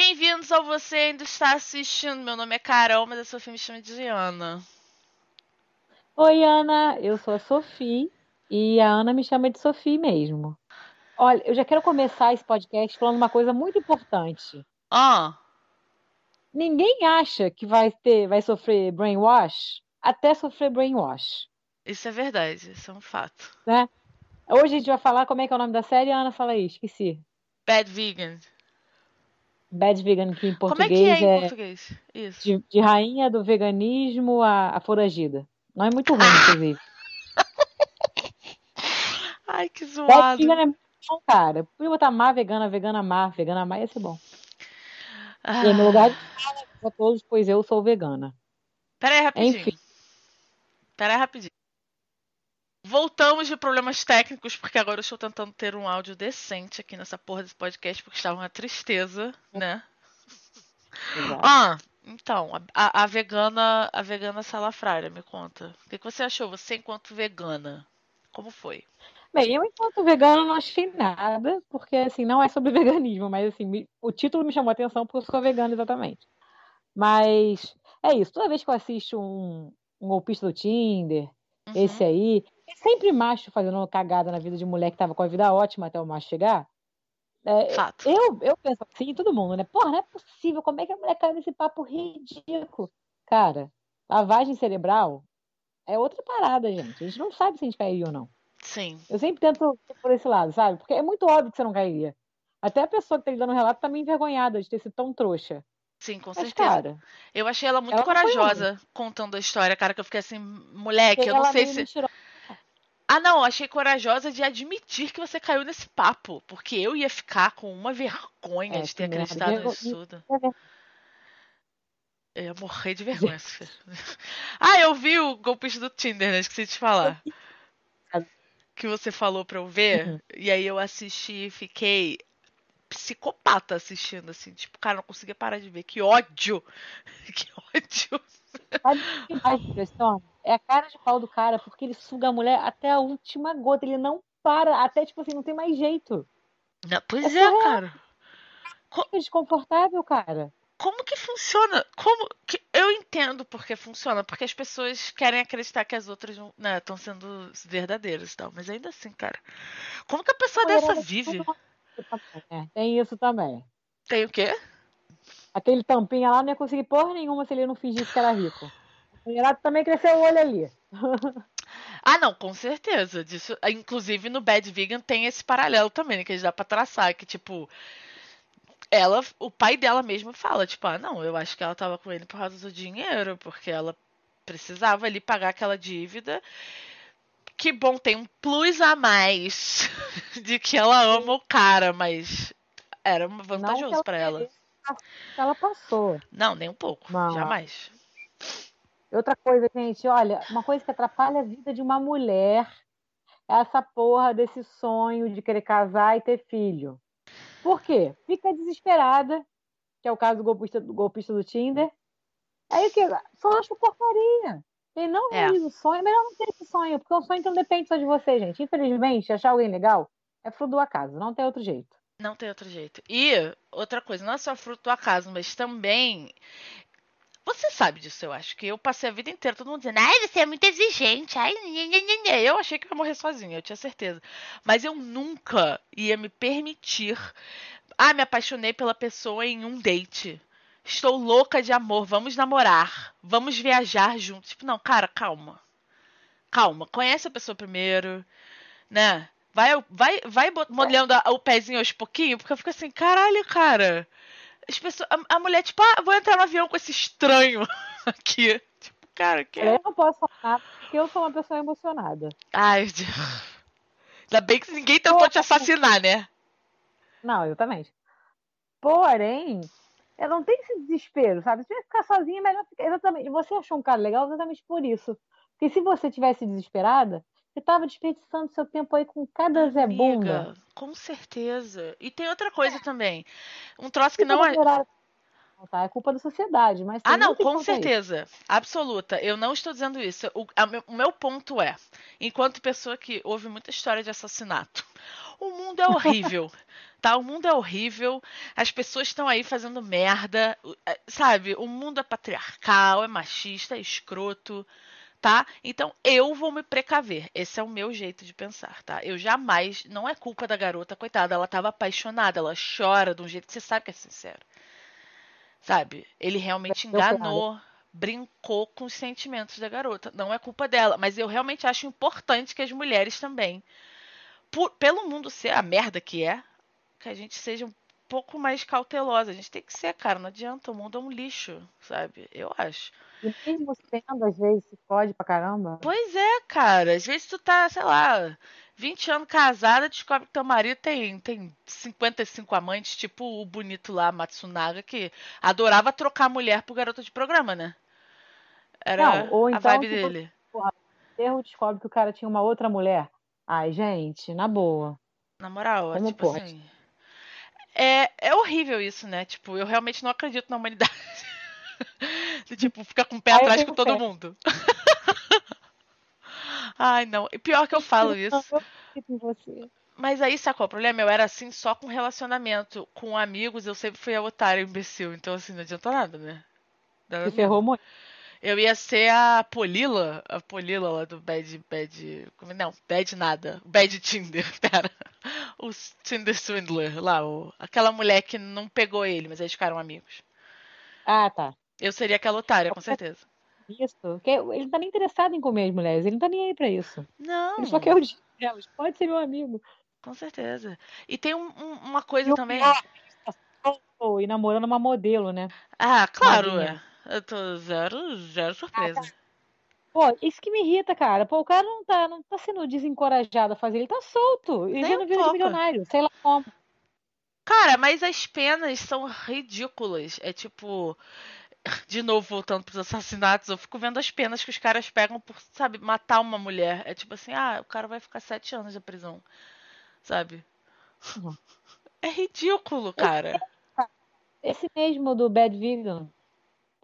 Bem-vindos ao Você Ainda Está Assistindo. Meu nome é Carol, mas a Sofia me chama de Ana. Oi, Ana, eu sou a Sofia e a Ana me chama de Sofia mesmo. Olha, eu já quero começar esse podcast falando uma coisa muito importante. Ah, Ninguém acha que vai ter, vai sofrer brainwash até sofrer brainwash, isso é verdade, isso é um fato. né? Hoje a gente vai falar como é que é o nome da série, Ana, fala aí, esqueci. Bad Vegan. Bad Vegan, que em Como é que português é em é português? Isso. de, de rainha do veganismo a, a foragida. Não é muito ruim, inclusive. Ai, que Bad zoado. Vegan é muito bom, cara. Podia botar má vegana, vegana má, vegana má, ia ser bom. Ah, E meu lugar de fala pra todos, pois eu sou vegana. Pera aí, rapidinho. Enfim. Pera aí, rapidinho. Voltamos de problemas técnicos, porque agora eu estou tentando ter um áudio decente aqui nessa porra desse podcast, porque estava uma tristeza, né? Exato. Ah, então, a, a- a vegana, a vegana salafrária, me conta. O que, que você achou, você enquanto vegana? Como foi? Bem, eu enquanto vegana não achei nada, porque assim, não é sobre veganismo, mas assim, me- o título me chamou a atenção porque eu sou vegana exatamente. Mas é isso, toda vez que eu assisto um, um golpista do Tinder, Uhum. esse aí, sempre macho fazendo cagada na vida de mulher que tava com a vida ótima até o macho chegar. É, Fato. eu, eu penso assim, todo mundo, né? Porra, não é possível, como é que a mulher caiu nesse papo ridículo? Cara, lavagem cerebral é outra parada, gente. A gente não sabe se a gente cairia ou não. Sim. Eu sempre tento por esse lado, sabe? Porque é muito óbvio que você não cairia. Até a pessoa que tá lhe dando relato tá meio envergonhada de ter sido tão trouxa. Sim, com Mas, certeza. cara, Eu achei ela muito ela corajosa contando a história, cara, que eu fiquei assim, moleque, eu não sei se. mentirosa. Ah, não, achei corajosa de admitir que você caiu nesse papo, porque eu ia ficar com uma vergonha É, de ter merda. acreditado nisso tudo. Eu ia morrer de vergonha. ah, eu vi o golpista do Tinder, né? Esqueci de te falar. Que você falou pra eu ver, Uhum. e aí eu assisti e fiquei psicopata assistindo, assim. Tipo, cara, não conseguia parar de ver. Que ódio! Que ódio! Sabe o que mais impressiona? É a cara de pau do cara, porque ele suga a mulher até a última gota. Ele não para, até tipo assim, não tem mais jeito. Não, pois É é, cara. É desconfortável, cara. Como que funciona? Como que eu entendo porque funciona, porque as pessoas querem acreditar que as outras não estão sendo verdadeiras e tal, mas ainda assim, cara. Como que a pessoa dessa Mulherada vive? Tem isso também. Tem o quê? Aquele tampinha lá não ia conseguir porra nenhuma se ele não fingisse que era rico. O mulherado também cresceu o olho ali. Ah, não, com certeza. Disso, inclusive no Bad Vegan tem esse paralelo também, né, que dá pra traçar, que tipo ela, o pai dela mesmo fala, tipo, ah, não, eu acho que ela tava com ele por causa do dinheiro, porque ela precisava ali pagar aquela dívida. Que bom, tem um plus a mais de que ela ama o cara, mas era vantajoso ela pra ela. passou. Não, nem um pouco, jamais. Outra coisa, gente, olha, uma coisa que atrapalha a vida de uma mulher é essa porra desse sonho de querer casar e ter filho. Por quê? Fica desesperada, que é o caso do golpista do, golpista do Tinder. Aí o que? Só acha porcaria. Ele não É. realiza o sonho, é melhor não ter esse sonho, porque o sonho que não depende só de você, gente. Infelizmente, achar alguém legal é fruto do acaso, não tem outro jeito. Não tem outro jeito. E outra coisa, não é só fruto do acaso, mas também. Você sabe disso, eu acho. Que eu passei a vida inteira todo mundo dizendo, ai, você é muito exigente. Ai, nhê, nhê." eu achei que eu ia morrer sozinha, eu tinha certeza. Mas eu nunca ia me permitir. Ah, me apaixonei pela pessoa em um date. Estou louca de amor, vamos namorar. Vamos viajar juntos. Tipo, não, cara, calma. Calma, conhece a pessoa primeiro, né? Vai, vai, vai molhando o pezinho aos pouquinhos, porque eu fico assim, caralho, cara. As pessoas, a, a mulher, tipo, ah, vou entrar no avião com esse estranho aqui. Tipo, cara, que. Eu não posso falar porque eu sou uma pessoa emocionada. Ai, Deus. Ainda bem que ninguém tentou te assassinar, né? Não, exatamente. Porém, eu não tenho esse desespero, sabe? Se você ficar sozinha, é melhor ficar. Exatamente. Você achou um cara legal exatamente por isso. Porque se você tivesse desesperada, você tava desperdiçando seu tempo aí com cada Zé Bunda. Amiga, com certeza. E tem outra coisa também. Um troço que Fica não é. tá? É culpa da sociedade, mas Ah, não, com conta isso. certeza. Absoluta. Eu não estou dizendo isso. O, meu- o meu ponto é, enquanto pessoa que ouve muita história de assassinato, O mundo é horrível. tá? O mundo é horrível. As pessoas estão aí fazendo merda. É, sabe? O mundo é patriarcal, é machista, é escroto. Tá? Então eu vou me precaver. Esse é o meu jeito de pensar, tá? Eu jamais. Não é culpa da garota, coitada. Ela estava apaixonada. Ela chora de um jeito que você sabe que é sincero. Sabe? Ele realmente enganou brincou com os sentimentos da garota. Não é culpa dela, mas eu realmente acho importante que as mulheres também, por, pelo mundo ser a merda que é, que a gente seja um pouco mais cautelosa. A gente tem que ser, cara. Não adianta, o mundo é um lixo, sabe? Eu acho. E mesmo sendo, às vezes, se pode pra caramba. Pois é, cara. Às vezes tu tá, sei lá, 20 anos casada, descobre que teu marido tem, tem 55 amantes, tipo o bonito lá, Matsunaga, que adorava trocar a mulher por garota de programa, né? Era Não, ou então, a vibe dele. Porra, erro descobre que o cara tinha uma outra mulher. Ai, gente, na boa. Na moral, Como tipo pode? assim. É, é horrível isso, né? Tipo, eu realmente não acredito na humanidade. De, tipo, ficar com o pé Ai, atrás com todo mundo. Ai, não. E pior que eu falo isso. Mas aí, sacou? O problema? Eu era assim só com relacionamento. Com amigos, eu sempre fui a otária imbecil. Então, assim, não adianta nada, né? Você ferrou muito. Eu ia ser a Polila, a Polila lá do Bad. Bad. Como, não, Bad nada. Bad Tinder, pera. O Tinder Swindler lá, o, aquela mulher que não pegou ele, mas eles ficaram amigos. Ah, tá. Eu seria aquela otária, com certeza. Isso. Porque ele não tá nem interessado em comer as mulheres. Ele não tá nem aí pra isso. Não. Ele só quer o dinheiro delas. Pode ser meu amigo. Com certeza. E tem um, um, uma coisa também. E namorando uma modelo, né? Ah, claro. É. Eu tô zero, zero surpresa. Ah. Pô, isso que me irrita, cara. Pô, o cara não tá, não tá sendo desencorajado a fazer. Ele tá solto. Ele não vira de milionário. Sei lá como. Cara, mas as penas são ridículas. É tipo de novo, voltando pros assassinatos, eu fico vendo as penas que os caras pegam por, sabe, matar uma mulher. É tipo assim, ah, o cara vai ficar sete anos de prisão. Sabe? Uhum. É ridículo, cara. Esse mesmo do Bad Vegan.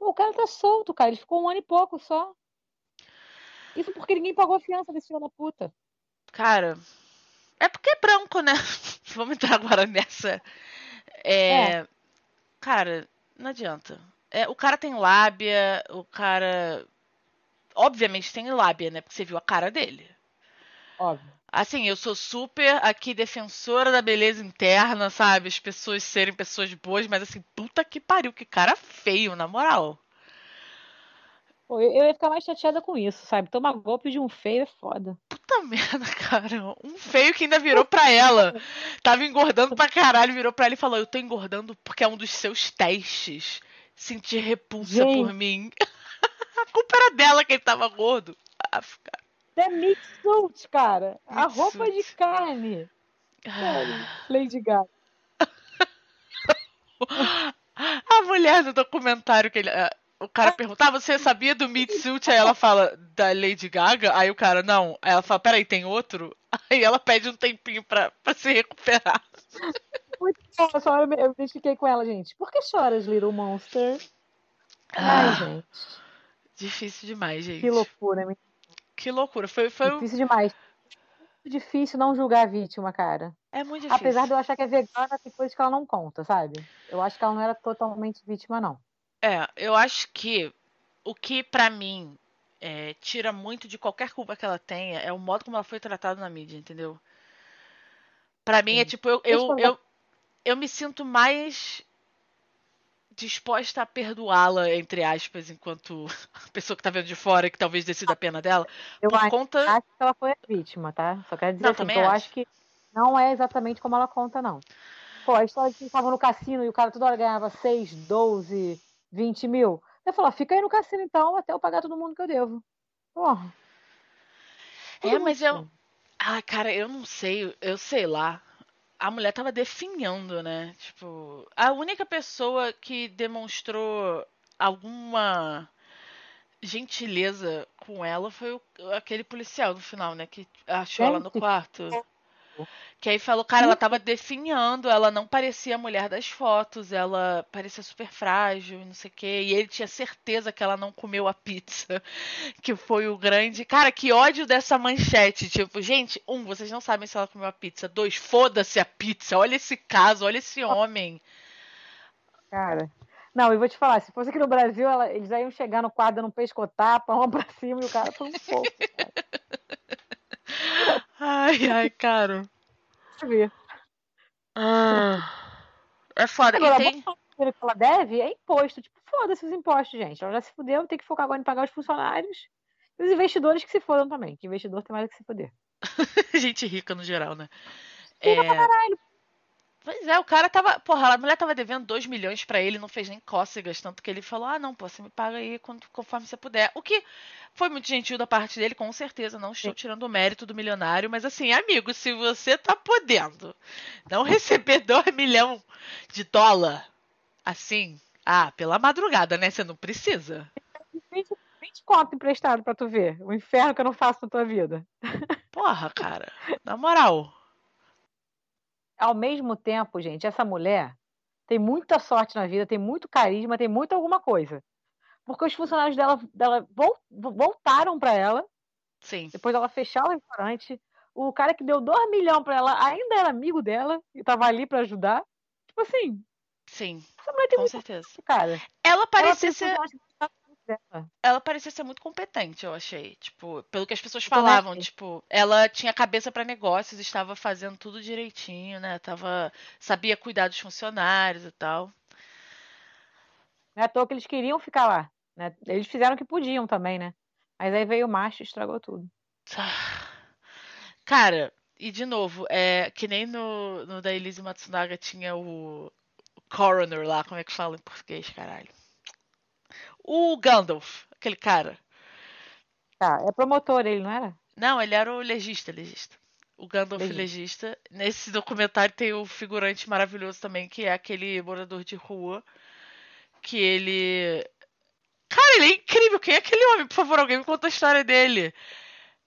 Pô, o cara tá solto, cara. Ele ficou um ano e pouco só. Isso porque ninguém pagou a fiança desse filho da puta. Cara, é porque é branco, né? Vamos entrar agora nessa. É, é. Cara, não adianta. É, o cara tem lábia, o cara. Obviamente tem lábia, né? Porque você viu a cara dele. Óbvio. Assim, eu sou super aqui defensora da beleza interna, sabe? As pessoas serem pessoas boas, mas assim, puta que pariu, que cara feio, na moral. Pô, eu ia ficar mais chateada com isso, sabe? Tomar golpe de um feio é foda. Puta merda, cara. Um feio que ainda virou pra ela. Tava engordando pra caralho, virou pra ela e falou: Eu tô engordando porque é um dos seus testes sentir repulsa Gente. por mim. a culpa era dela que ele tava gordo. Ah, cara. É mix suit, cara. a roupa suit. de carne. Lady Gaga. a mulher do documentário que ele. O cara pergunta, ah, você sabia do Meat Suit? Aí ela fala, da Lady Gaga? Aí o cara, não. Aí ela fala, peraí, tem outro? Aí ela pede um tempinho pra, pra se recuperar. Muito bom, só eu, eu identifiquei com ela, gente. Por que choras, Little Monster? Ai, ah, gente. Difícil demais, gente. Que loucura, menina. Que loucura. Foi, foi Difícil demais. Muito difícil não julgar a vítima, cara. É muito difícil. Apesar de eu achar que é vegana, tem coisas que ela não conta, sabe? Eu acho que ela não era totalmente vítima, não. É, eu acho que o que para mim é, tira muito de qualquer culpa que ela tenha é o modo como ela foi tratada na mídia, entendeu? Para mim é tipo, eu, eu, eu, eu me sinto mais disposta a perdoá-la, entre aspas, enquanto a pessoa que tá vendo de fora, que talvez decida a pena dela. Eu por acho, conta... acho que ela foi a vítima, tá? Só quero dizer não, assim, que eu acho. acho que não é exatamente como ela conta, não. Pô, a história de que estava no cassino e o cara toda hora ganhava 6, 12, 20 mil. Eu falo, fica aí no cassino então, até eu pagar todo mundo que eu devo. Porra. É, mas eu. Ah, cara, eu não sei, eu sei lá a mulher tava definhando, né? Tipo, a única pessoa que demonstrou alguma gentileza com ela foi o, aquele policial no final, né? Que achou ela no quarto. Que aí falou, cara, ela tava definhando, ela não parecia a mulher das fotos, ela parecia super frágil e não sei o quê. E ele tinha certeza que ela não comeu a pizza, que foi o grande. Cara, que ódio dessa manchete. Tipo, gente, um, vocês não sabem se ela comeu a pizza. Dois, foda-se a pizza. Olha esse caso, olha esse homem. Cara. Não, eu vou te falar, se fosse aqui no Brasil, ela, eles iam chegar no quadro no pescotapa, uma pra cima e o cara foi um pouco. ai, ai, cara ver. Ah, é foda. Agora, e tem... que ela deve é imposto. Tipo, foda-se os impostos, gente. Ela já se fudeu, tem que focar agora em pagar os funcionários. E os investidores que se fodam também. Que investidor tem mais que se foder. Gente rica no geral, né? Rica é... pra caralho. Pois é, o cara tava. Porra, a mulher tava devendo 2 milhões para ele, não fez nem cócegas, tanto que ele falou: ah, não, pô, você me paga aí conforme você puder. O que foi muito gentil da parte dele, com certeza. Não estou tirando o mérito do milionário, mas assim, amigo, se você tá podendo não receber 2 milhões de dólar, assim, ah, pela madrugada, né? Você não precisa. 20, 20 conto emprestado pra tu ver. O inferno que eu não faço na tua vida. Porra, cara. Na moral ao mesmo tempo, gente, essa mulher tem muita sorte na vida, tem muito carisma, tem muito alguma coisa. Porque os funcionários dela, dela voltaram para ela. Sim. Depois dela fechar o restaurante. O cara que deu 2 milhões para ela ainda era amigo dela e tava ali para ajudar. Tipo assim. Sim. Com certeza. Cara. Ela parecia ela ser dela. Ela parecia ser muito competente, eu achei. Tipo, pelo que as pessoas falavam, tipo, ela tinha cabeça para negócios, estava fazendo tudo direitinho, né? Tava, sabia cuidar dos funcionários e tal. Não é à toa que eles queriam ficar lá. Né? Eles fizeram o que podiam também, né? Mas aí veio o macho e estragou tudo. Cara, e de novo, é que nem no, no da Elise Matsunaga tinha o, o coroner lá, como é que fala em português, caralho? O Gandalf, aquele cara. Tá, é promotor ele, não era? Não, ele era o legista, legista. O Gandalf legista. legista. Nesse documentário tem o figurante maravilhoso também, que é aquele morador de rua. Que ele. Cara, ele é incrível. Quem é aquele homem? Por favor, alguém me conta a história dele.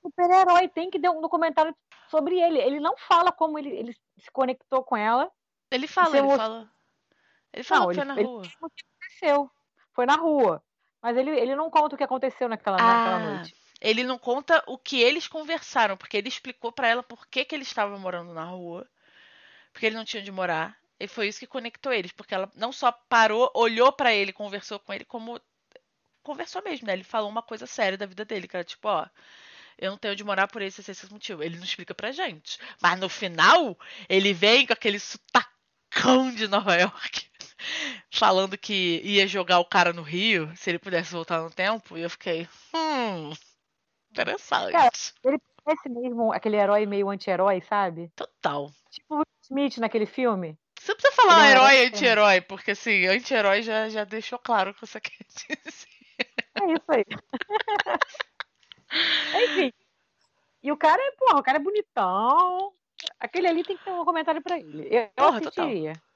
Super-herói tem que ter um documentário sobre ele. Ele não fala como ele, ele se conectou com ela. Ele fala, ele fala. Ele fala não, que foi na rua. Ele. Foi na rua. Mas ele, ele não conta o que aconteceu naquela, ah, naquela noite. Ele não conta o que eles conversaram, porque ele explicou para ela por que, que ele estava morando na rua. Porque ele não tinha onde morar. E foi isso que conectou eles, porque ela não só parou, olhou para ele, conversou com ele, como conversou mesmo, né? Ele falou uma coisa séria da vida dele, que era tipo, ó, eu não tenho onde morar por esse, esse, esse motivo. Ele não explica pra gente. Mas no final, ele vem com aquele sotacão de Nova York falando que ia jogar o cara no Rio se ele pudesse voltar no tempo. E eu fiquei, hum, interessante. Cara, ele parece mesmo aquele herói meio anti-herói, sabe? Total. Tipo o Smith naquele filme. Você precisa falar um herói e anti-herói, porque assim, anti-herói já, já deixou claro o que você quer dizer. É isso aí. Enfim. E o cara é, porra, o cara é bonitão. Aquele ali tem que ter um comentário pra ele. Eu, porra, assistiria. Total.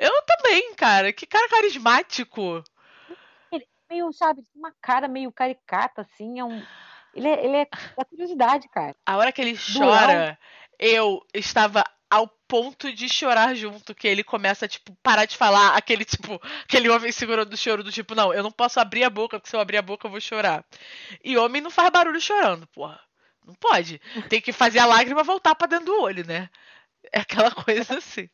Eu também, cara. Que cara carismático. Ele meio, sabe, uma cara meio caricata, assim. É um... Ele é, ele é da curiosidade, cara. A hora que ele chora, eu estava ao ponto de chorar junto, que ele começa, tipo, parar de falar, aquele, tipo, aquele homem segurando o choro do tipo, não, eu não posso abrir a boca, porque se eu abrir a boca eu vou chorar. E homem não faz barulho chorando, porra. Não pode. Tem que fazer a lágrima voltar para dentro do olho, né? É aquela coisa assim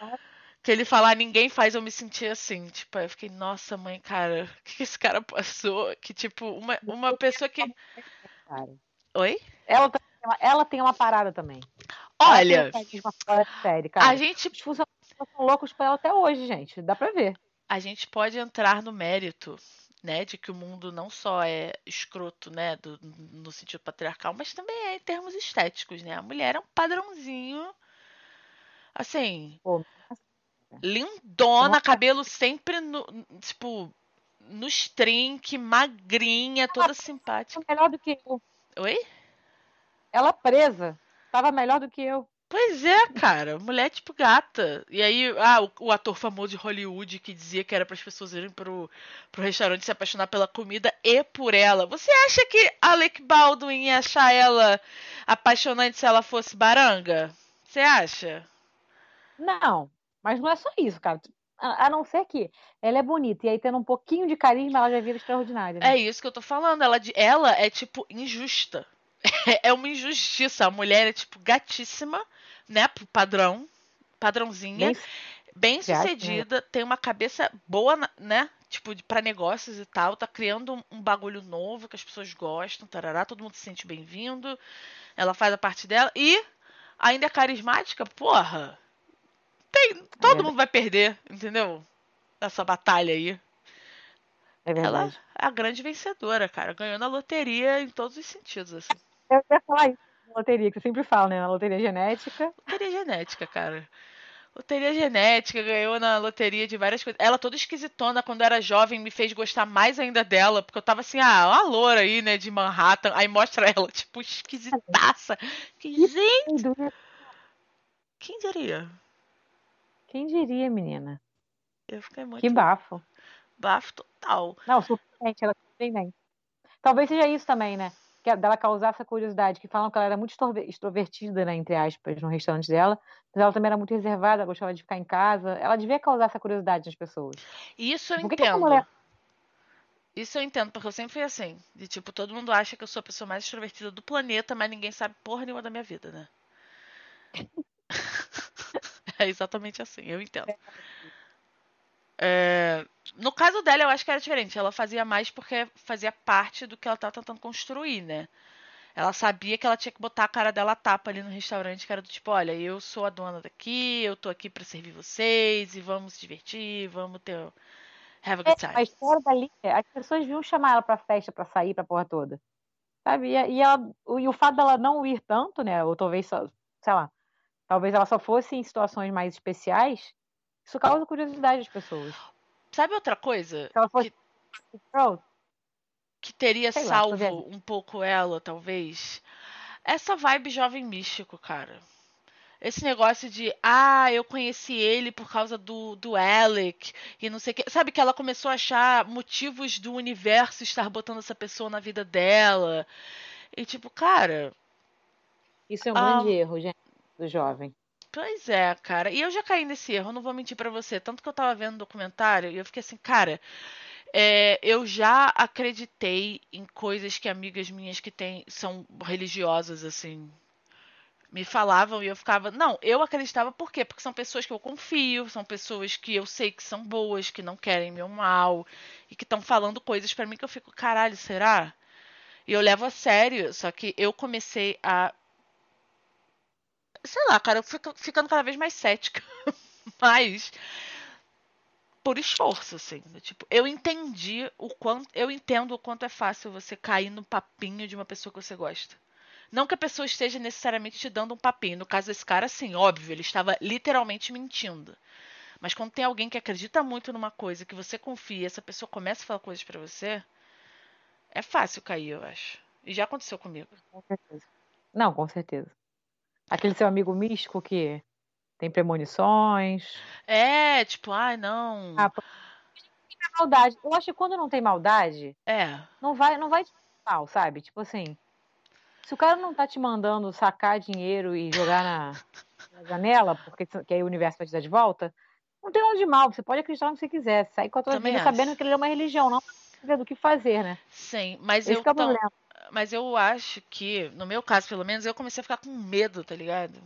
que ele falar ninguém faz eu me sentir assim. Tipo, eu fiquei, nossa, mãe, cara, o que esse cara passou? Que, tipo, uma, uma pessoa que. Oi? Ela, ela tem uma parada também. Olha. Série, cara. A gente. Os funcionários são loucos pra ela até hoje, gente. Dá pra ver. A gente pode entrar no mérito. Né, de que o mundo não só é escroto, né, do, no sentido patriarcal, mas também é em termos estéticos, né? A mulher é um padrãozinho, assim, Pô, Lindona, cabelo sempre no, tipo, nos trinque, magrinha, toda ela simpática. Melhor do que eu. Oi? Ela presa. Tava melhor do que eu. Pois é, cara. Mulher tipo gata. E aí, ah, o, o ator famoso de Hollywood que dizia que era para as pessoas irem pro, pro restaurante se apaixonar pela comida e por ela. Você acha que Alec Baldwin ia achar ela apaixonante se ela fosse baranga? Você acha? Não, mas não é só isso, cara. A, a não ser que ela é bonita e aí tendo um pouquinho de carisma, ela já vira extraordinária. Né? É isso que eu tô falando. Ela, ela é, tipo, injusta. é uma injustiça. A mulher é, tipo, gatíssima, né? Pro padrão. Padrãozinha. Bem, bem sucedida. Né? Tem uma cabeça boa, né? Tipo, para negócios e tal. Tá criando um, um, bagulho novo que as pessoas gostam. Tarará, todo mundo se sente bem-vindo. Ela faz a parte dela. E ainda é carismática, porra. Tem, todo é mundo vai perder, entendeu? Essa batalha aí. É ela é a grande vencedora, cara. Ganhou na loteria em todos os sentidos, assim. Eu ia falar isso na loteria, que você sempre fala, né? Na loteria genética. Loteria genética, cara. Loteria genética, ganhou na loteria de várias coisas. Ela toda esquisitona quando era jovem me fez gostar mais ainda dela, porque eu tava assim, ah, uma loura aí, né, de Manhattan. Aí mostra ela, tipo, esquisitaça. Que gente. Quem diria? Quem diria, menina? Eu fiquei muito. Que bafo. Bafo total. Não, surpreendente, ela surpreendente. Talvez seja isso também, né? Que é dela causar essa curiosidade, que falam que ela era muito extrovertida, né, entre aspas, no restaurante dela, mas ela também era muito reservada, gostava de ficar em casa. Ela devia causar essa curiosidade nas pessoas. Isso eu tipo, entendo. Mulher... Isso eu entendo, porque eu sempre fui assim. De tipo, todo mundo acha que eu sou a pessoa mais extrovertida do planeta, mas ninguém sabe porra nenhuma da minha vida, né? É exatamente assim, eu entendo. É, no caso dela, eu acho que era diferente. Ela fazia mais porque fazia parte do que ela estava tentando construir, né? Ela sabia que ela tinha que botar a cara dela a tapa ali no restaurante, que era do tipo, olha, eu sou a dona daqui, eu tô aqui para servir vocês e vamos se divertir, vamos ter have a good time. É, a história dali, as pessoas vinham chamar ela pra festa, pra sair, pra porra toda. Sabe? E, ela, e o fato dela não ir tanto, né? Ou talvez só, sei lá, talvez ela só fosse em situações mais especiais, isso causa curiosidade das pessoas. Sabe outra coisa? Se ela fosse que, que teria Sei salvo lá, um pouco ela, talvez? Essa vibe jovem místico, cara. Esse negócio de, ah, eu conheci ele por causa do, do Alec e não sei o que. Sabe que ela começou a achar motivos do universo estar botando essa pessoa na vida dela. E tipo, cara. Isso é um grande erro, gente do jovem. Pois é, cara. E eu já caí nesse erro, não vou mentir para você. Tanto que eu tava vendo o documentário e eu fiquei assim, cara, é, eu já acreditei em coisas que amigas minhas que tem, são religiosas, assim, me falavam e eu ficava. Não, eu acreditava por quê? Porque são pessoas que eu confio, são pessoas que eu sei que são boas, que não querem meu mal e que estão falando coisas para mim que eu fico, caralho, será? E eu levo a sério, só que eu comecei a sei lá, cara, eu fico ficando cada vez mais cética. Mas por esforço, assim. Tipo, eu entendi o quanto. Eu entendo o quanto é fácil você cair no papinho de uma pessoa que você gosta. Não que a pessoa esteja necessariamente te dando um papinho. No caso desse cara, sim, óbvio, ele estava literalmente mentindo. Mas quando tem alguém que acredita muito numa coisa, que você confia, essa pessoa começa a falar coisas para você, é fácil cair, eu acho. E já aconteceu comigo. Com certeza. Não, com certeza. Aquele seu amigo místico que tem premonições. É, tipo, ai, não. Ah, maldade. Eu acho que quando não tem maldade, é. não vai, não vai mal, sabe? Tipo assim, se o cara não tá te mandando sacar dinheiro e jogar na, na janela, porque que aí o universo vai te dar de volta, não tem nada de mal. Você pode acreditar no que você quiser, sair com a tua vida sabendo que ele é uma religião, não do que fazer, né? Sim, mas Esse eu é tão, mas eu acho que, no meu caso pelo menos, eu comecei a ficar com medo, tá ligado?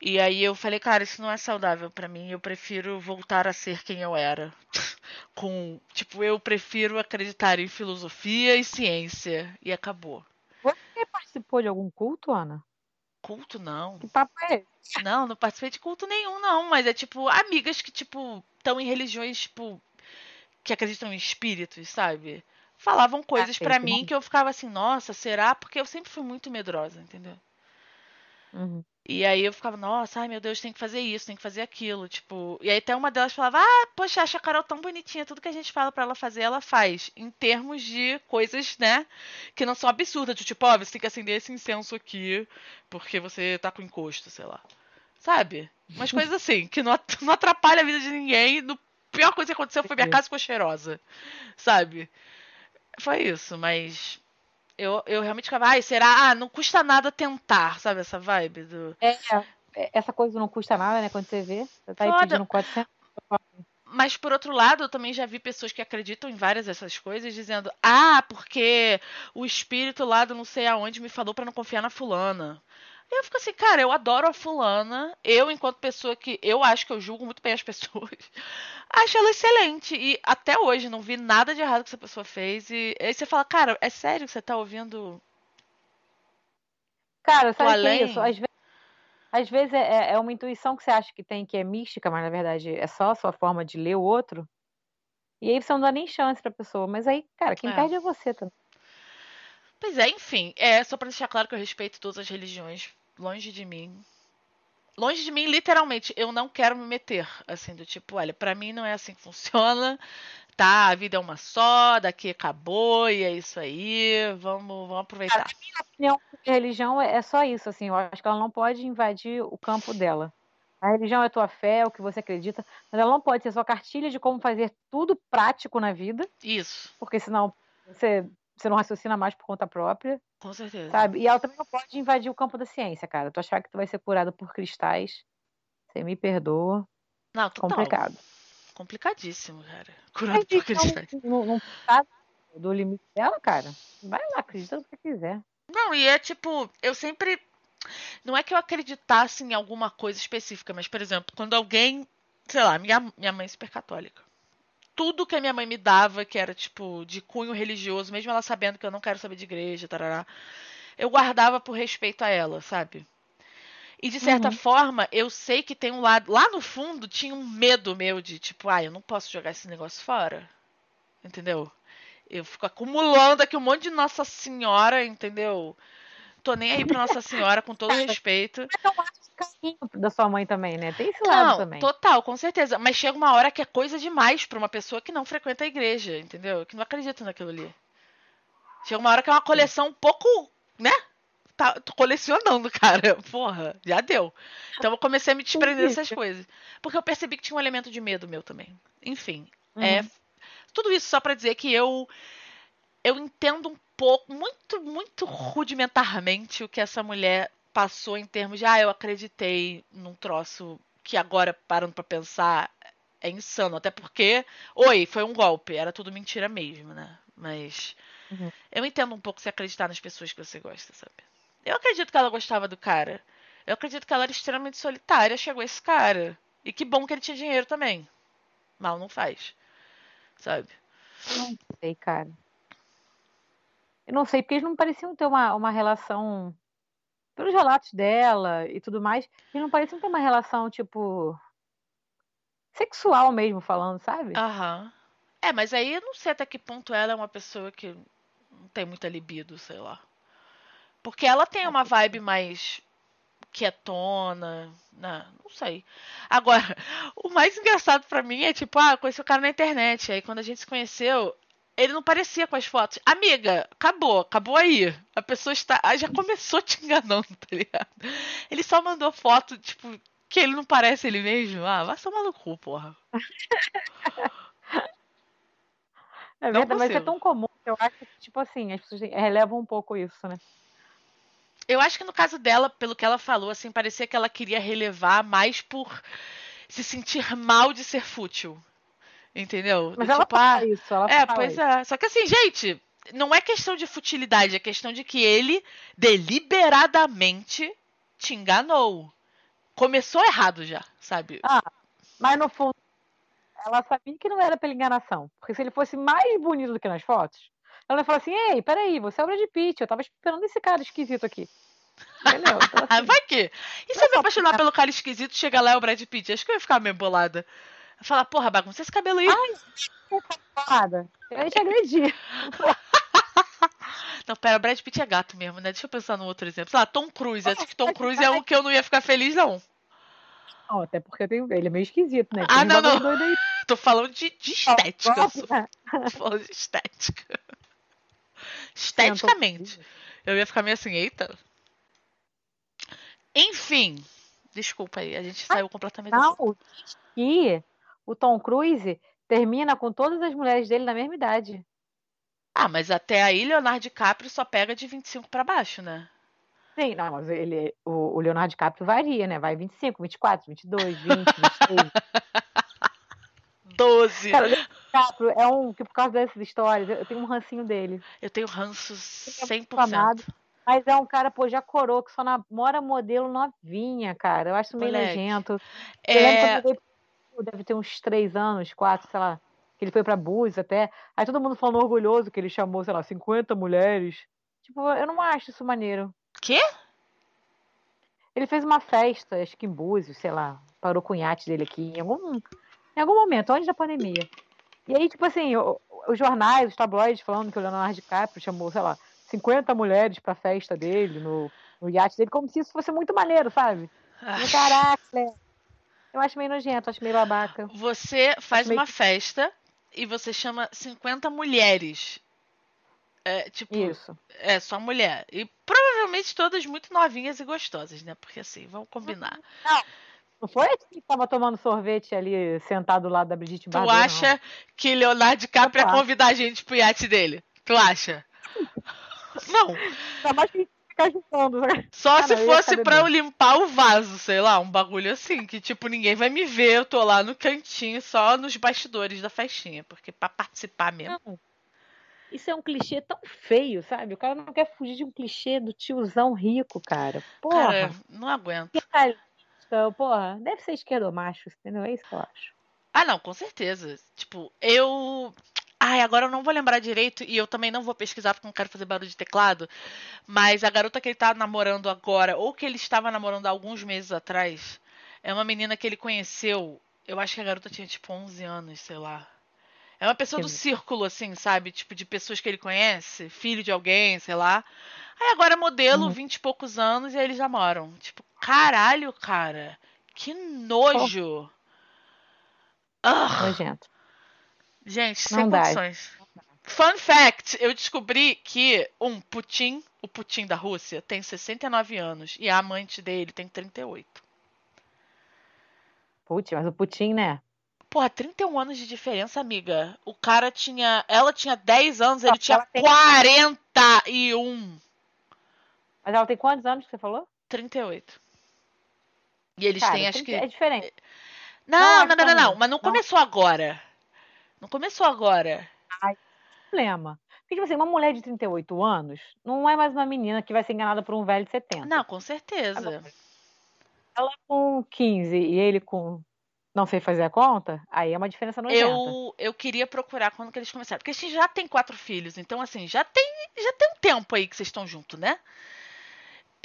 E aí eu falei, cara, isso não é saudável para mim. Eu prefiro voltar a ser quem eu era. com, tipo, eu prefiro acreditar em filosofia e ciência e acabou. Você participou de algum culto, Ana? Culto não. Que papo é esse? Não, não participei de culto nenhum, não. Mas é tipo amigas que tipo estão em religiões tipo que acreditam em espíritos, sabe? Falavam coisas ah, para mim que eu ficava assim, nossa, será? Porque eu sempre fui muito medrosa, entendeu? Uhum. E aí eu ficava, nossa, ai meu Deus, tem que fazer isso, tem que fazer aquilo, tipo. E aí até uma delas falava, ah, poxa, acha a Carol tão bonitinha, tudo que a gente fala para ela fazer, ela faz. Em termos de coisas, né, que não são absurdas, tipo, ó, oh, você tem que acender esse incenso aqui, porque você tá com encosto, sei lá. Sabe? Umas coisas assim, que não, atrapalha a vida de ninguém. A pior coisa que aconteceu foi minha casa ficou cheirosa. Sabe? Foi isso, mas Eu, eu realmente ficava, ai, será? Ah, não custa nada tentar, sabe essa vibe do. É, é essa coisa não custa nada, né? Quando você vê, você tá aí Foda. pedindo 400. Mas por outro lado, eu também já vi pessoas que acreditam em várias dessas coisas dizendo: "Ah, porque o espírito lá do não sei aonde me falou pra não confiar na fulana". E eu fico assim, cara, eu adoro a fulana. Eu, enquanto pessoa que eu acho que eu julgo muito bem as pessoas, acho ela excelente. E até hoje não vi nada de errado que essa pessoa fez. E aí você fala, cara, é sério que você tá ouvindo Cara, sabe o que é além? isso? Às vezes, às vezes é, é- é uma intuição que você acha que tem, que é mística, mas na verdade é só a sua forma de ler o outro. E aí você não dá nem chance pra pessoa. Mas aí, cara, quem É. perde é você também. Pois é, enfim, é só pra deixar claro que eu respeito todas as religiões, longe de mim. Longe de mim, literalmente, eu não quero me meter, assim, do tipo, olha, pra mim não é assim que funciona, tá? A vida é uma só, daqui acabou e é isso aí, vamos, vamos aproveitar. A opinião de religião é é só isso, assim. Eu acho que ela não pode invadir o campo dela. A religião é tua fé, é o que você acredita, mas ela não pode ser sua cartilha de como fazer tudo prático na vida, Isso, porque senão você, você não raciocina mais por conta própria. com certeza. Sabe? E ela também não pode invadir o campo da ciência, cara. Tu achar que tu vai ser curado por cristais, você me perdoa. Não, total. Complicado. Complicadíssimo, cara. Curado por então, cristais. não, não tá do limite dela, cara. Vai lá, acredita no que quiser. Não, e é tipo, eu sempre. Não é que eu acreditasse em alguma coisa específica, mas, por exemplo, quando alguém. Sei lá, minha, minha mãe é super católica. Tudo que a minha mãe me dava, que era, tipo, de cunho religioso, mesmo ela sabendo que eu não quero saber de igreja, tarará, eu guardava por respeito a ela, sabe? E de certa Uhum. forma, eu sei que tem um lado. Lá no fundo tinha um medo meu de, tipo, ah, eu não posso jogar esse negócio fora. Entendeu? Eu fico acumulando aqui um monte de Nossa Senhora, entendeu? Tô nem aí pra Nossa Senhora, com todo respeito. Mas ato de carinho da sua mãe também, né? Tem esse lado Não, também. total, com certeza. Mas chega uma hora que é coisa demais pra uma pessoa que não frequenta a igreja, entendeu? Que não acredita naquilo ali. Chega uma hora que é uma coleção um pouco, né? Tá, tô colecionando, cara. Porra, já deu. Então eu comecei a me desprender dessas coisas. Porque eu percebi que tinha um elemento de medo meu também. Enfim, é Uhum. tudo isso só pra dizer que eu eu entendo um pouco, muito, muito rudimentarmente o que essa mulher passou em termos de, ah, eu acreditei num troço que agora, parando pra pensar, é insano. Até porque, oi, foi um golpe, era tudo mentira mesmo, né? Mas Uhum. eu entendo um pouco se acreditar nas pessoas que você gosta, sabe? Eu acredito que ela gostava do cara. Eu acredito que ela era extremamente solitária, chegou esse cara. E que bom que ele tinha dinheiro também. Mal não faz. Sabe? Não sei, cara. Eu não sei, porque eles não pareciam ter uma, uma relação. Pelos relatos dela e tudo mais, eles não pareciam ter uma relação, tipo. sexual mesmo, falando, sabe? Aham. É, mas aí eu não sei até que ponto ela é uma pessoa que não tem muita libido, sei lá. Porque ela tem uma vibe mais quietona, né? Não sei. Agora, o mais engraçado pra mim é tipo, ah, conheci o cara na internet. Aí quando a gente se conheceu, ele não parecia com as fotos. Amiga, acabou, acabou aí. A pessoa está. ah, já começou te enganando, tá ligado? Ele só mandou foto, tipo, que ele não parece ele mesmo. Ah, vai tomar no cu, porra. É não verdade, mas é tão comum que eu acho que, tipo assim, as pessoas relevam um pouco isso, né? Eu acho que no caso dela, pelo que ela falou, assim, parecia que ela queria relevar mais por se sentir mal de ser fútil. Entendeu? Mas Do ela tipo, fala ah, isso, ela é, pois isso. é. Só que assim, gente, não é questão de futilidade, é questão de que ele deliberadamente te enganou. Começou errado já, sabe? Ah, mas no fundo, ela sabia que não era pela enganação. Porque se ele fosse mais bonito do que nas fotos, ela ia falar assim: Ei, peraí, você é o Brad Pitt, eu tava esperando esse cara esquisito aqui. Entendeu? Então, Ah, assim, vai que. E se é eu me apaixonar porque- pelo cara esquisito, chega lá é o Brad Pitt? Acho que eu ia ficar meio bolada. Eu Falar, porra, bagunça esse cabelo aí. nada. Eu te agredir. Não, pera, o Brad Pitt é gato mesmo, né? Deixa eu pensar num outro exemplo. Sei lá, Tom Cruise. Acho que Tom Cruise é um que eu não ia ficar feliz, não. Não, até porque tem- ele é meio esquisito, né? Ah, Tem não, bagulho não. aí. Tô falando de, de estética. Eu sou- tô falando de estética. Esteticamente. Eu ia ficar meio assim, eita. Enfim. Desculpa aí, a gente saiu completamente. Não, que o Tom Cruise termina com todas as mulheres dele na mesma idade. Ah, mas até aí Leonardo DiCaprio só pega de 25 pra baixo, né? Sim, não, mas ele, o, o Leonardo DiCaprio varia, né? Vai 25, 24, 22, 20, 23. 12. Cara, o Leonardo DiCaprio é um que por causa dessas histórias, eu tenho um rancinho dele. Eu tenho ranço Ele é muito 100%. amado. Mas é um cara, pô, já corou, que só namora modelo novinha, cara. Eu acho meio Moleque. nojento. Eu lembro É, quando eu dei pro- deve ter uns três anos, quatro, sei lá, que ele foi pra Búzios até. Aí todo mundo falando orgulhoso que ele chamou, sei lá, 50 mulheres. Tipo, eu não acho isso maneiro. Quê? Ele fez uma festa, acho que em Búzios, sei lá, parou com o iate dele aqui em algum, em algum momento, antes da pandemia. E aí, tipo assim, os jornais, os tabloides falando que o Leonardo DiCaprio chamou, sei lá, 50 mulheres pra festa dele, no, no iate dele, como se isso fosse muito maneiro, sabe? Ah, Eu, Caraca, Léo. Eu acho meio nojento, acho meio babaca. Você faz meio uma festa e você chama 50 mulheres. É, tipo, Isso. é só mulher. E provavelmente todas muito novinhas e gostosas, né? Porque assim, vamos combinar. Não foi esse que tava tomando sorvete ali, sentado do lado da Brigitte Tu Bardot, não. acha que Leonardo DiCaprio ia convidar a gente pro iate dele? Tu acha? Não. Ainda mais que ficar juntando. né? Só Ah, se fosse pra eu limpar o vaso, sei lá, um bagulho assim, que tipo, ninguém vai me ver, eu tô lá no cantinho, só nos bastidores da festinha, porque pra participar mesmo. Não. Isso é um clichê tão feio, sabe? O cara não quer fugir de um clichê do tiozão rico, cara. Porra. Cara, não aguento. Capitalista, porra. Deve ser esquerdomacho, entendeu? É isso que eu acho. Ah, não, com certeza. Tipo, eu. Ai, agora eu não vou lembrar direito e eu também não vou pesquisar porque não quero fazer barulho de teclado. Mas a garota que ele tá namorando agora, ou que ele estava namorando há alguns meses atrás, é uma menina que ele conheceu. Eu acho que a garota tinha tipo 11 anos, sei lá. É uma pessoa do círculo, assim, sabe? Tipo, de pessoas que ele conhece, filho de alguém, sei lá. Aí agora é modelo, Uhum. 20 e poucos anos, e aí eles já moram. Tipo, caralho, cara. Que nojo. Ah, Nojento. Gente, sem Não dá. condições. Fun fact, eu descobri que um Putin, o Putin da Rússia, tem 69 anos e a amante dele tem 38. Putz, mas o Putin, né? Porra, 31 anos de diferença, amiga. O cara tinha. Ela tinha 10 anos, ele que tinha tem- 41. Mas ela tem quantos anos que você falou? 38. E eles Cara, têm, acho que. é diferente. Não, não não, não, não, não. Mas não não. começou agora. Não começou agora. Problema. Porque, tipo assim, uma mulher de 38 anos não é mais uma menina que vai ser enganada por um velho de 70. Não, com certeza. Ela com 15 e ele com não sei fazer a conta, aí é uma diferença nojenta. Eu, eu queria procurar quando que eles começaram. Porque a gente já tem quatro filhos, então assim, já tem, já tem um tempo aí que vocês estão juntos, né?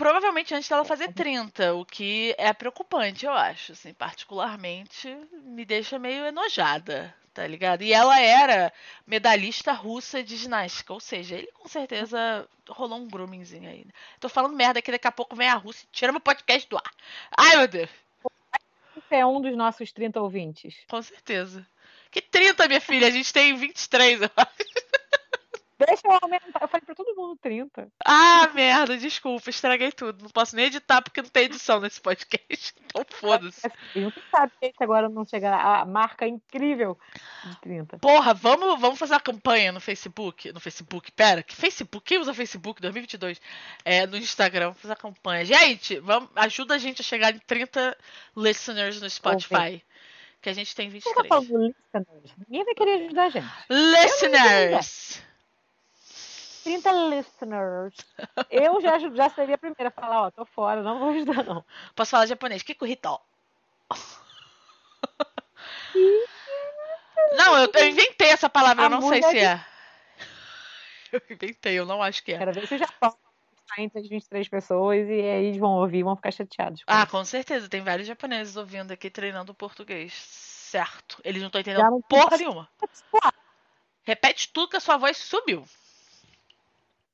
Provavelmente antes dela fazer 30, o que é preocupante, eu acho. Assim, particularmente, me deixa meio enojada, tá ligado? E ela era medalhista russa de ginástica, ou seja, ele com certeza rolou um groomingzinho aí. né? Tô falando merda que daqui a pouco vem a Rússia e tira meu podcast do ar. Ai, meu Deus! Você é um dos nossos 30 ouvintes. Com certeza. Que 30, minha filha? A gente tem 23, eu acho. Deixa eu aumentar. Eu falei pra todo mundo 30. Ah, merda, desculpa, estraguei tudo. Não posso nem editar porque não tem edição nesse podcast. Então foda-se. Quem sabe que esse agora não chegar à marca incrível de 30. Porra, vamos, vamos fazer uma campanha no Facebook. No Facebook, pera, que Facebook? Quem usa Facebook 2022? É, no Instagram, vamos fazer a campanha. Gente, vamos, ajuda a gente a chegar em 30 listeners no Spotify. Que a gente tem Você tá 23. falando listeners? Ninguém vai querer ajudar a gente. Listeners! 30 listeners. Eu já, já seria a primeira a falar, ó, tô fora, não vou ajudar, não. Posso falar japonês? Kikuhito. Não, eu, eu inventei essa palavra, eu A não sei se de- é. Eu inventei, eu não acho que é. Quero ver se o Japão tá entre as 23 pessoas e aí eles vão ouvir e vão ficar chateados. com Ah, isso. com certeza. Tem vários japoneses ouvindo aqui treinando português. Certo. Eles não estão entendendo não porra nenhuma. Repete tudo que a sua voz subiu.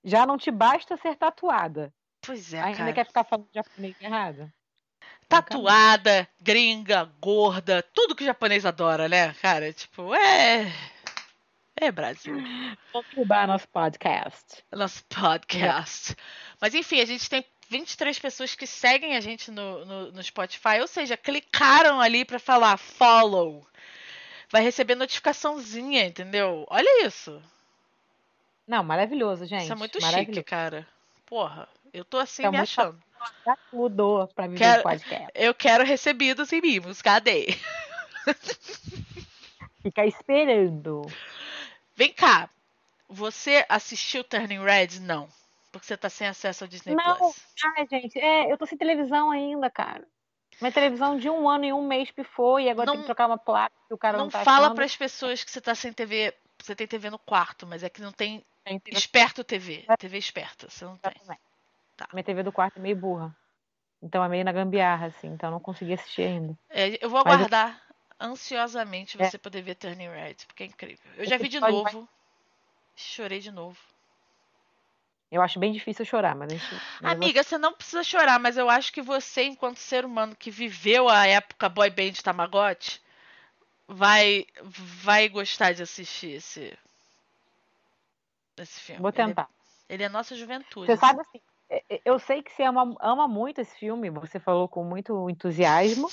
Já não te basta ser tatuada. Pois é, Ainda cara. quer ficar falando japonês errado? Tatuada, gringa, gorda, tudo que o japonês adora, né, cara? Tipo, é. É Brasil. Vamos derrubar nosso podcast. Nosso podcast. Mas enfim, a gente tem 23 pessoas que seguem a gente no, no, no Spotify, ou seja, clicaram ali pra falar follow. Vai receber notificaçãozinha, entendeu? Olha isso. Não, maravilhoso, gente. Isso é muito chique, cara. Porra, eu tô assim Tá me achando. Dá tudo pra mim Quero- podcast. Eu quero recebidos em mimos. Cadê? Fica esperando. Vem cá. Você assistiu Turning Red? Não. Porque você tá sem acesso ao Disney Não, Plus. ai, gente, é, eu tô sem televisão ainda, cara. Minha televisão de um ano e um mês pifou e agora Não- tem que trocar uma placa que o cara não, Não tá fala achando. pras pessoas que você tá sem TV. Você tem TV no quarto, mas é que não tem esperto TV. TV esperta. Você não tem. Tá. Minha TV do quarto é meio burra. Então é meio na gambiarra, assim, então eu não consegui assistir ainda. É, eu vou Mas eu- aguardar ansiosamente É. você poder ver Turning Red, porque é incrível. Eu já vi de novo. Chorei de novo. Eu acho bem difícil chorar, mas gente. vou- Amiga, você não precisa chorar, mas eu acho que você, enquanto ser humano que viveu a época boy band Tamagotchi, vai vai gostar de assistir esse esse filme. Vou Ele é- tentar. Ele é, nossa juventude. Você sabe assim, é- é- eu sei que você ama, ama muito esse filme, você falou com muito entusiasmo,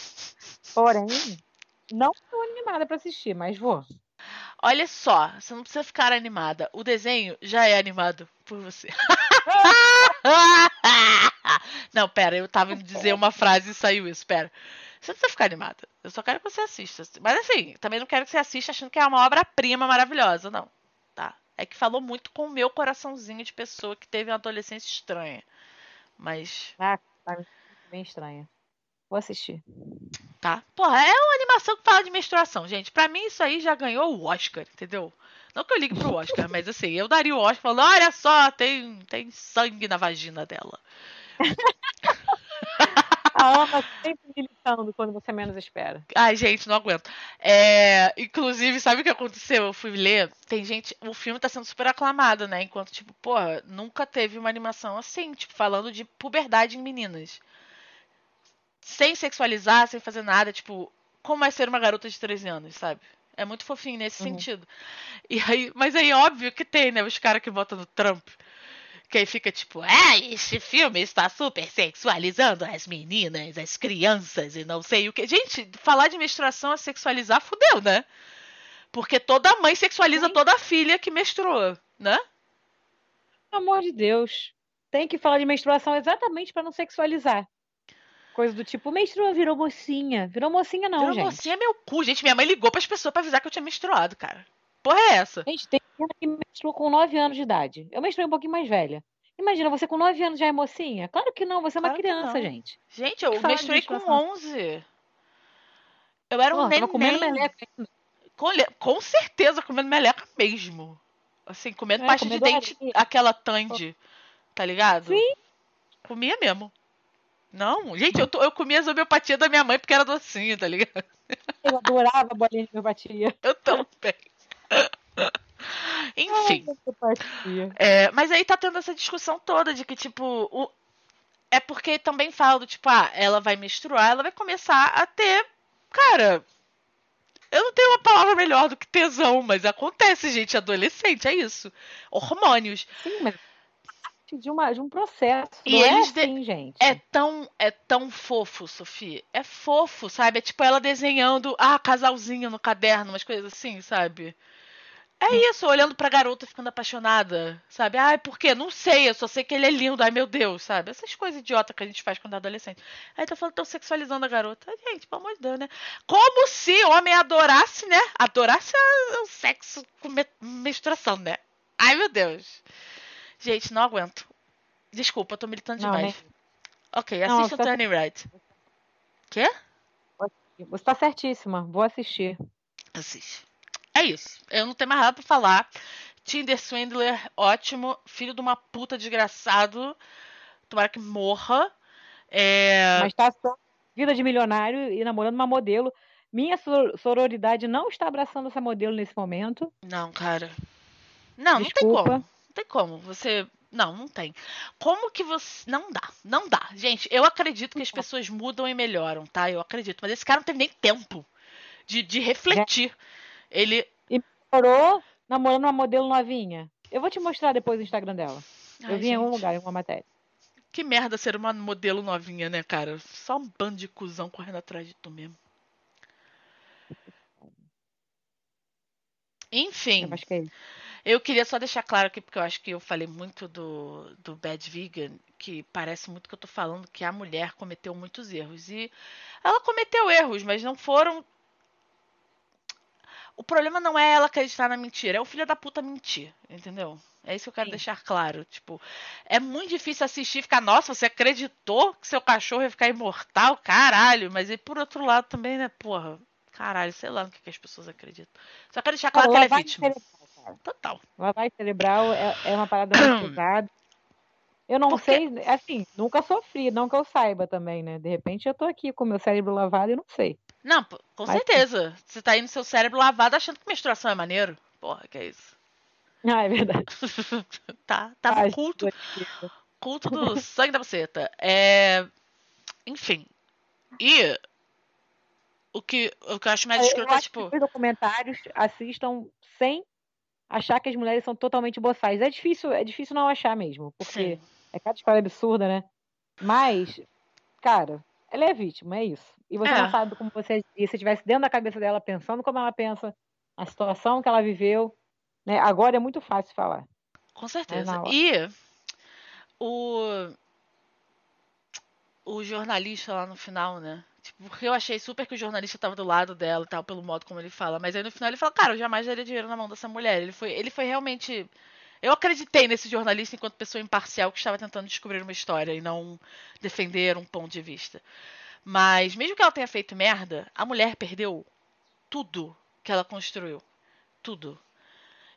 porém, não estou animada pra assistir, mas vou. Olha só, você não precisa ficar animada. O desenho já é animado por você. não, pera, eu tava indo dizer uma frase e saiu isso, pera. Você não precisa ficar animada. Eu só quero que você assista. Mas assim, também não quero que você assista achando que é uma obra-prima maravilhosa, não. Tá? É que falou muito com o meu coraçãozinho de pessoa que teve uma adolescência estranha. Mas, Ah, tá bem estranha. Vou assistir. tá? Porra, é uma animação que fala de menstruação, gente. Pra mim isso aí já ganhou o Oscar, entendeu? Não que eu ligue pro Oscar, mas assim, eu daria o Oscar falando, olha só, tem, tem sangue na vagina dela. A Ana sempre militando quando você menos espera. Ai, gente, não aguento. É, inclusive, sabe o que aconteceu? Eu fui ler, tem gente, o filme tá sendo super aclamado, né? Enquanto, tipo, porra, nunca teve uma animação assim, tipo, falando de puberdade em meninas. Sem sexualizar, sem fazer nada, tipo, como é ser uma garota de 13 anos, sabe? É muito fofinho nesse Uhum. sentido. E aí, mas aí, óbvio que tem, né? Os caras que votam no Trump. Que aí fica tipo, ah, esse filme está super sexualizando as meninas, as crianças e não sei o que. Gente, falar de menstruação é sexualizar, fudeu, né? Porque toda mãe sexualiza Sim. toda a filha que menstruou, né? Pelo amor de Deus. Tem que falar de menstruação exatamente pra não sexualizar. Coisa do tipo, menstruou, virou mocinha. Virou mocinha não, Virou gente. mocinha é meu cu, gente. Minha mãe ligou pras pessoas pra avisar que eu tinha menstruado, cara. Porra é essa? Gente, tem menina que menstruou com 9 anos de idade. Eu menstruei um pouquinho mais velha. Imagina, você com 9 anos já é mocinha? Claro que não, você é uma Claro criança, gente. Gente, eu menstruei com menstruação? 11. Eu era um Pô, tava comendo neném. meleca ainda. Com, com certeza, comendo meleca mesmo. Assim, comendo É, pasta de dente, areia. aquela Tandy, tá ligado? Sim. Comia mesmo. Não, gente, eu, tô- eu comia as homeopatia da minha mãe porque era docinho, tá ligado? Eu adorava bolinha de homeopatia. Eu também. Enfim. Ai. É, mas aí tá tendo essa discussão toda de que, tipo, o... é porque também fala do tipo, ah, ela vai menstruar, ela vai começar a ter. Cara, eu não tenho uma palavra melhor do que tesão, mas acontece, gente, adolescente, é isso. Hormônios. Sim, mas parte de, uma, de um processo. E não eles é de- assim, gente. É tão, é tão fofo, Sofia. É fofo, sabe? É tipo ela desenhando, ah, casalzinho no caderno, umas coisas assim, sabe? É isso, olhando pra garota ficando apaixonada, sabe? Ai, por quê? Não sei, eu só sei que ele é lindo, ai meu Deus, sabe? Essas coisas idiotas que a gente faz quando é adolescente. Aí tá falando, tão sexualizando a garota. Ai, Gente, pelo amor de Deus, né? Como se homem adorasse, né? Adorasse o sexo com me- menstruação, né? Ai, meu Deus. Gente, não aguento. Desculpa, eu tô militando Não, demais. nem- Ok, assista o tá- Turning Red. Quê? Você tá certíssima. Vou assistir. Assiste. É isso. Eu não tenho mais nada pra falar. Tinder Swindler, ótimo. Filho de uma puta desgraçado. Tomara que morra. É... Mas tá só vida de milionário e namorando uma modelo. Minha sor- sororidade não está abraçando essa modelo nesse momento. Não, cara. Não, não tem Desculpa. como. Não tem como. Você. Não, não tem. Como que você. Não dá. Não dá. Gente, eu acredito que as pessoas mudam e melhoram, tá? Eu acredito. Mas esse cara não teve nem tempo de, de refletir. Ele. Morou namorando uma modelo novinha. Eu vou te mostrar depois o Instagram dela. Ai, eu vi em algum gente, lugar, em uma matéria. Que merda ser uma modelo novinha, né, cara? Só um bando de cuzão correndo atrás de tu mesmo. Enfim. Eu é. Eu queria só deixar claro aqui, porque eu acho que eu falei muito do, do Bad Vegan, que parece muito que eu tô falando que a mulher cometeu muitos erros. E ela cometeu erros, mas não foram. O problema não é ela acreditar na mentira, é o filho da puta mentir, entendeu? É isso que eu quero Sim. deixar claro. Tipo, é muito difícil assistir e ficar, nossa, você acreditou que seu cachorro ia ficar imortal? Caralho. Mas e por outro lado também, né, porra, caralho, sei lá no que, que as pessoas acreditam. Só quero deixar claro que ela é vítima. Cerebral, Total. Lavagem cerebral é, é uma parada muito pesada. Eu não Porque... sei, assim, nunca sofri, não que eu saiba também, né? De repente eu tô aqui com meu cérebro lavado e não sei. Não, com certeza. Você tá aí no seu cérebro lavado achando que menstruação é maneiro. Porra, que é isso? Ah, é verdade. tá, tá no culto. Culto do sangue da buceta. É... Enfim. E o que, o que eu acho mais escroto é, tipo. os documentários assistam sem achar que as mulheres são totalmente boçais. É difícil, é difícil não achar mesmo, porque Sim. é cada história absurda, né? Mas, cara, ela é vítima, é isso. E você é. não sabe como você se estivesse dentro da cabeça dela pensando como ela pensa, a situação que ela viveu, né? Agora é muito fácil falar. Com certeza. E o o jornalista lá no final, né? Tipo, porque eu achei super que o jornalista tava do lado dela e tal, pelo modo como ele fala. Mas aí no final ele fala, cara, eu jamais daria dinheiro na mão dessa mulher. Ele foi, ele foi realmente. Eu acreditei nesse jornalista enquanto pessoa imparcial que estava tentando descobrir uma história e não defender um ponto de vista. Mas mesmo que ela tenha feito merda, a mulher perdeu tudo que ela construiu. Tudo.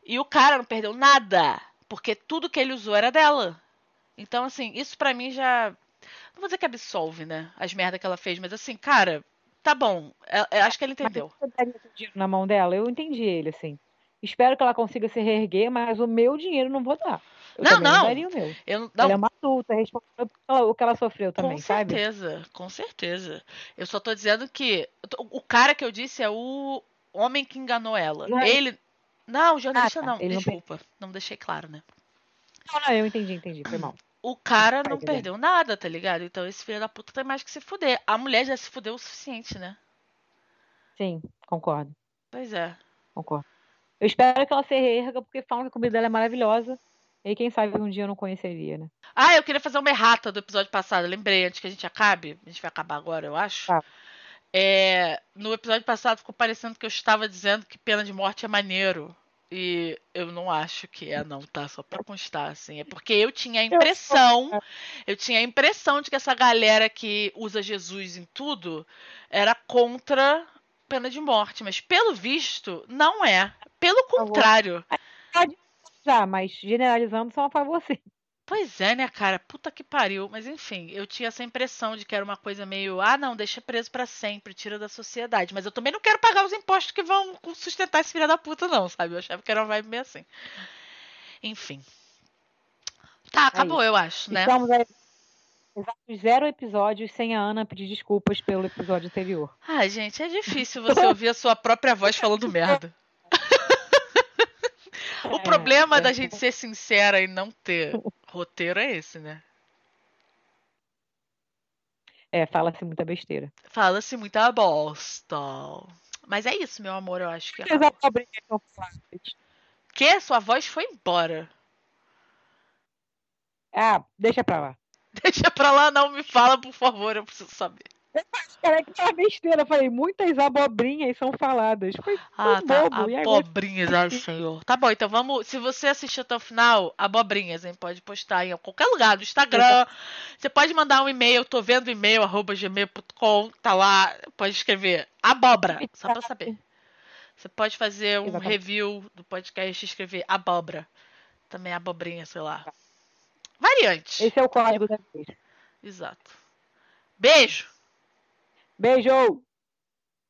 E o cara não perdeu nada, porque tudo que ele usou era dela. Então, assim, isso para mim já não vou dizer que absolve, né? As merdas que ela fez, mas assim, cara, tá bom. Eu, é, eu é, acho que ela entendeu. Mas você dinheiro na mão dela? Eu entendi ele, assim. Espero que ela consiga se reerguer, mas o meu dinheiro não vou dar. Eu não, não. daria o meu. Eu, não... Ela é uma adulta, responsável pelo que ela sofreu também, com sabe? Com certeza, com certeza. Eu só tô dizendo que o cara que eu disse é o homem que enganou ela. Não é... Ele. Não, o jornalista ah, tá. não. Ele Desculpa, não... não deixei claro, né? Não, não, eu entendi, entendi. Foi mal o cara não perdeu nada, tá ligado? Então esse filho da puta tem mais que se fuder. A mulher já se fudeu o suficiente, né? Sim, concordo. Pois é. Concordo. Eu espero que ela se reerga, porque falam que a comida dela é maravilhosa. E quem sabe um dia eu não conheceria, né? Ah, eu queria fazer uma errata do episódio passado. lembrei, antes que a gente acabe. A gente vai acabar agora, eu acho. Tá. É, no episódio passado ficou parecendo que eu estava dizendo que pena de morte é maneiro. E eu não acho que é, não, tá? Só pra constar, assim. É porque eu tinha a impressão. Eu tinha a impressão de que essa galera que usa Jesus em tudo era contra pena de morte. Mas pelo visto, não é. Pelo contrário. Já, mas generalizando são a favor sim. Pois é, né, cara? Puta que pariu. Mas enfim, eu tinha essa impressão de que era uma coisa meio, ah, não, deixa preso para sempre, tira da sociedade. Mas eu também não quero pagar os impostos que vão sustentar esse filho da puta, não, sabe? Eu achava que era uma vibe meio assim. Enfim. Tá, acabou, é eu acho, né? Estamos aí. Exatos zero episódios sem a Ana pedir desculpas pelo episódio anterior. Ai, gente, é difícil você ouvir a sua própria voz falando merda. o é, problema é, da gente ser sincera e não ter roteiro é esse, né? É, fala-se muita besteira. Fala-se muita bosta. Mas é isso, meu amor, eu acho que. São Que? Sua voz foi embora. Ah, deixa pra lá. Deixa pra lá, não me fala, por favor, eu preciso saber. Cara, que tá besteira. Eu falei, muitas abobrinhas são faladas. Foi ah, tá. Bobo. Abobrinhas, ai, senhor. Tá bom, então vamos. Se você assistiu até o final, abobrinhas, hein? Pode postar em qualquer lugar, no Instagram. Você pode mandar um e-mail, tô vendo e-mail, arroba gmail.com, tá lá. Pode escrever abóbora, só pra saber. Você pode fazer um Exatamente. review do podcast e escrever abóbora. Também abobrinha, sei lá. Variante. Esse é o código da vez. Exato. Beijo! Beijo!